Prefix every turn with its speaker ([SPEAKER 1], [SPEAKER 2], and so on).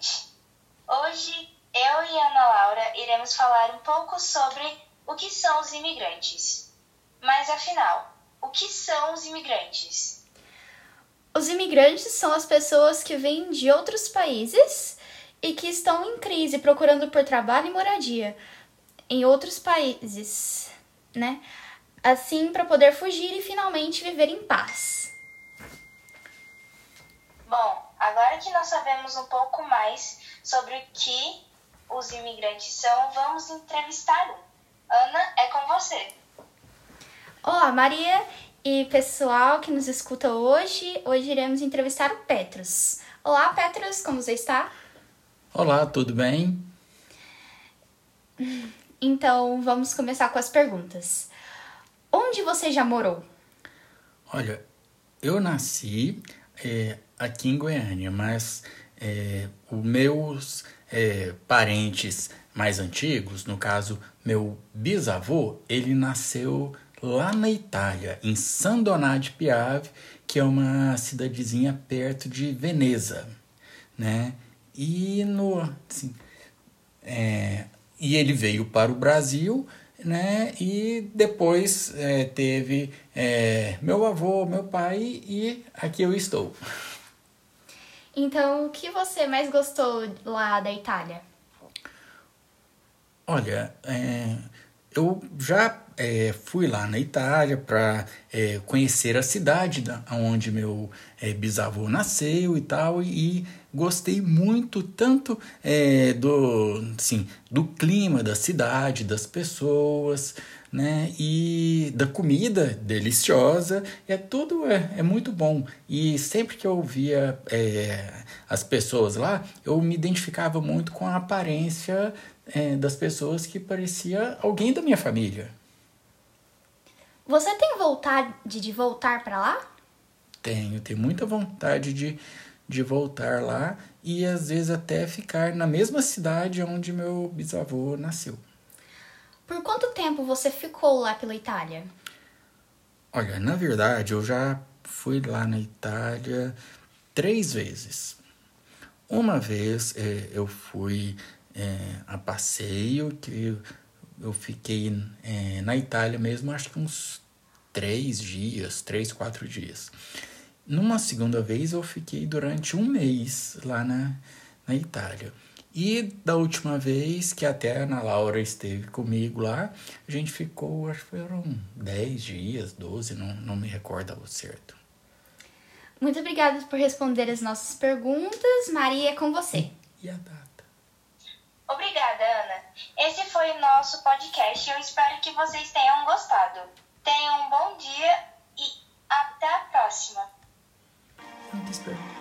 [SPEAKER 1] noite. Hoje, eu e Ana Laura iremos falar um pouco sobre o que são os imigrantes. Mas afinal, o que são os imigrantes?
[SPEAKER 2] Os imigrantes são as pessoas que vêm de outros países e que estão em crise procurando por trabalho e moradia em outros países, né? Assim, para poder fugir e finalmente viver em paz.
[SPEAKER 1] Bom, agora que nós sabemos um pouco mais sobre o que os imigrantes são, vamos entrevistar um. Ana, é com você.
[SPEAKER 2] Olá, Maria e pessoal que nos escuta hoje. Hoje iremos entrevistar o Petros. Olá, Petros, como você está?
[SPEAKER 3] Olá, tudo bem?
[SPEAKER 2] Então, vamos começar com as perguntas. Onde você já morou?
[SPEAKER 3] Olha, eu nasci é, aqui em Goiânia, mas é, os meus é, parentes mais antigos, no caso, meu bisavô, ele nasceu lá na Itália, em San Donato de Piave, que é uma cidadezinha perto de Veneza, né? E no assim, é, e ele veio para o Brasil, né? E depois é, teve é, meu avô, meu pai e aqui eu estou.
[SPEAKER 2] Então, o que você mais gostou lá da Itália?
[SPEAKER 3] Olha, é, eu já é, fui lá na Itália para é, conhecer a cidade da, onde meu é, bisavô nasceu e tal, e, gostei muito tanto é, do, assim, do clima da cidade, das pessoas, né? E da comida deliciosa, é tudo é, é muito bom. E sempre que eu via é, as pessoas lá, eu me identificava muito com a aparência é, das pessoas que parecia alguém da minha família.
[SPEAKER 2] Você tem vontade de voltar para lá?
[SPEAKER 3] Tenho, tenho muita vontade de, de voltar lá e às vezes até ficar na mesma cidade onde meu bisavô nasceu.
[SPEAKER 2] Por quanto tempo você ficou lá pela Itália?
[SPEAKER 3] Olha, na verdade eu já fui lá na Itália três vezes. Uma vez é, eu fui é, a passeio, que eu fiquei é, na Itália mesmo, acho que uns três dias, três, quatro dias. Numa segunda vez, eu fiquei durante um mês lá na, na Itália. E da última vez que até a Ana Laura esteve comigo lá, a gente ficou, acho que foram 10 dias, 12, não, não me recordo ao certo.
[SPEAKER 2] Muito obrigada por responder as nossas perguntas. Maria, é com você.
[SPEAKER 3] E a data?
[SPEAKER 1] Obrigada, Ana. Esse foi o nosso podcast e eu espero que vocês tenham gostado. Tenham um bom dia e até a próxima.
[SPEAKER 3] Perguntas.